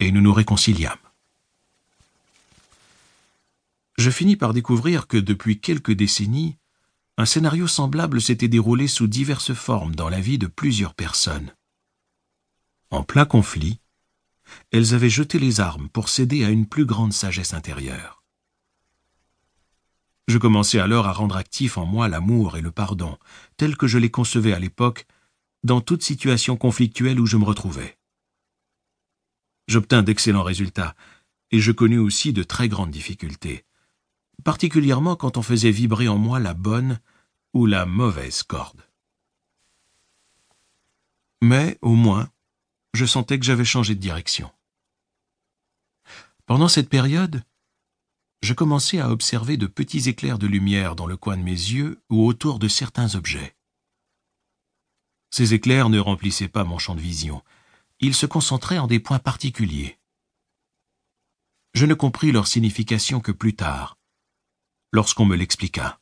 et nous nous réconciliâmes. Je finis par découvrir que depuis quelques décennies, un scénario semblable s'était déroulé sous diverses formes dans la vie de plusieurs personnes. En plein conflit, elles avaient jeté les armes pour céder à une plus grande sagesse intérieure. Je commençais alors à rendre actif en moi l'amour et le pardon, tels que je les concevais à l'époque, dans toute situation conflictuelle où je me retrouvais. J'obtins d'excellents résultats, et je connus aussi de très grandes difficultés, particulièrement quand on faisait vibrer en moi la bonne ou la mauvaise corde. Mais, au moins, je sentais que j'avais changé de direction. Pendant cette période, je commençais à observer de petits éclairs de lumière dans le coin de mes yeux ou autour de certains objets. Ces éclairs ne remplissaient pas mon champ de vision, ils se concentraient en des points particuliers. Je ne compris leur signification que plus tard, lorsqu'on me l'expliqua.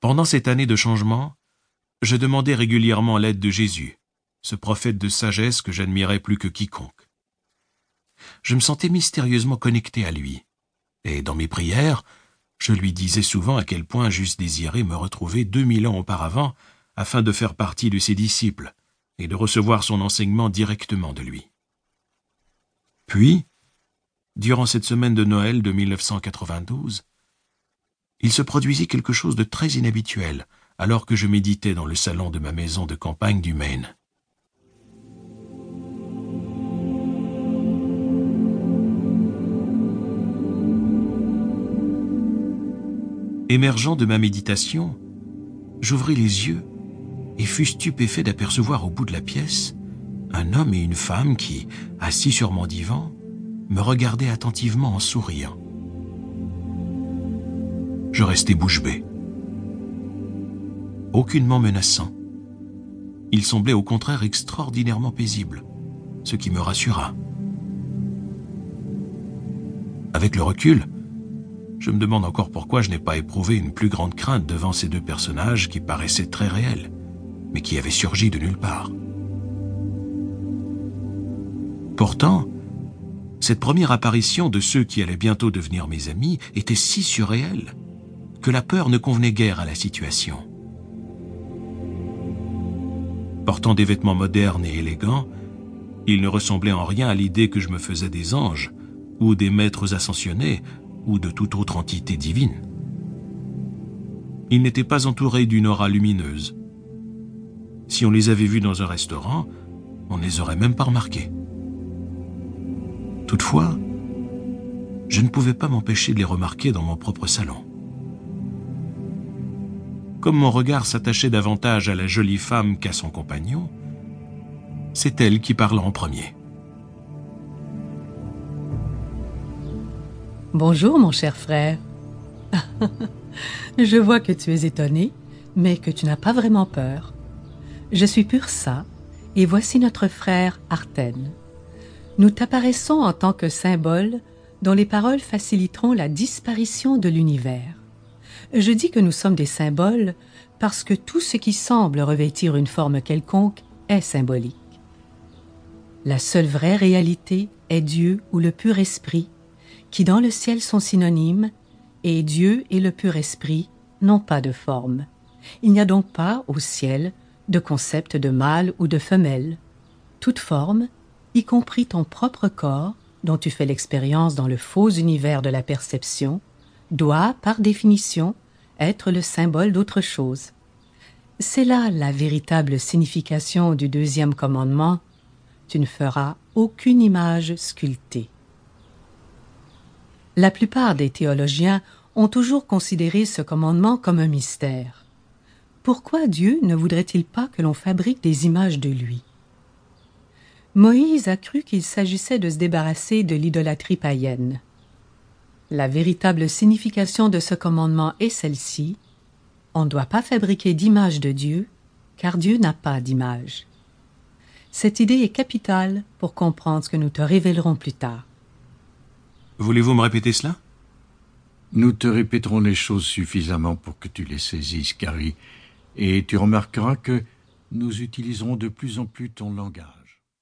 Pendant cette année de changement, je demandais régulièrement l'aide de Jésus, ce prophète de sagesse que j'admirais plus que quiconque. Je me sentais mystérieusement connecté à lui, et dans mes prières, je lui disais souvent à quel point j'eusse désiré me retrouver deux mille ans auparavant afin de faire partie de ses disciples et de recevoir son enseignement directement de lui. Puis, durant cette semaine de Noël de 1992, il se produisit quelque chose de très inhabituel alors que je méditais dans le salon de ma maison de campagne du Maine. Émergeant de ma méditation, j'ouvris les yeux et fus stupéfait d'apercevoir au bout de la pièce un homme et une femme qui, assis sur mon divan, me regardaient attentivement en souriant. Je restai bouche bée. Aucunement menaçant. Il semblait au contraire extraordinairement paisible, ce qui me rassura. Avec le recul, je me demande encore pourquoi je n'ai pas éprouvé une plus grande crainte devant ces deux personnages qui paraissaient très réels mais qui avait surgi de nulle part. Pourtant, cette première apparition de ceux qui allaient bientôt devenir mes amis était si surréelle que la peur ne convenait guère à la situation. Portant des vêtements modernes et élégants, ils ne ressemblaient en rien à l'idée que je me faisais des anges, ou des maîtres ascensionnés, ou de toute autre entité divine. Ils n'étaient pas entourés d'une aura lumineuse, si on les avait vus dans un restaurant, on ne les aurait même pas remarqués. Toutefois, je ne pouvais pas m'empêcher de les remarquer dans mon propre salon. Comme mon regard s'attachait davantage à la jolie femme qu'à son compagnon, c'est elle qui parla en premier. Bonjour mon cher frère. Je vois que tu es étonné, mais que tu n'as pas vraiment peur. Je suis Pursa, et voici notre frère Artène. Nous t'apparaissons en tant que symbole dont les paroles faciliteront la disparition de l'univers. Je dis que nous sommes des symboles parce que tout ce qui semble revêtir une forme quelconque est symbolique. La seule vraie réalité est Dieu ou le pur esprit, qui dans le ciel sont synonymes, et Dieu et le pur esprit n'ont pas de forme. Il n'y a donc pas au ciel de concept de mâle ou de femelle. Toute forme, y compris ton propre corps, dont tu fais l'expérience dans le faux univers de la perception, doit, par définition, être le symbole d'autre chose. C'est là la véritable signification du deuxième commandement. Tu ne feras aucune image sculptée. La plupart des théologiens ont toujours considéré ce commandement comme un mystère. Pourquoi Dieu ne voudrait-il pas que l'on fabrique des images de lui? Moïse a cru qu'il s'agissait de se débarrasser de l'idolâtrie païenne. La véritable signification de ce commandement est celle-ci. On ne doit pas fabriquer d'image de Dieu, car Dieu n'a pas d'image. Cette idée est capitale pour comprendre ce que nous te révélerons plus tard. Voulez-vous me répéter cela? Nous te répéterons les choses suffisamment pour que tu les saisisses, Carrie, et tu remarqueras que nous utiliserons de plus en plus ton langage.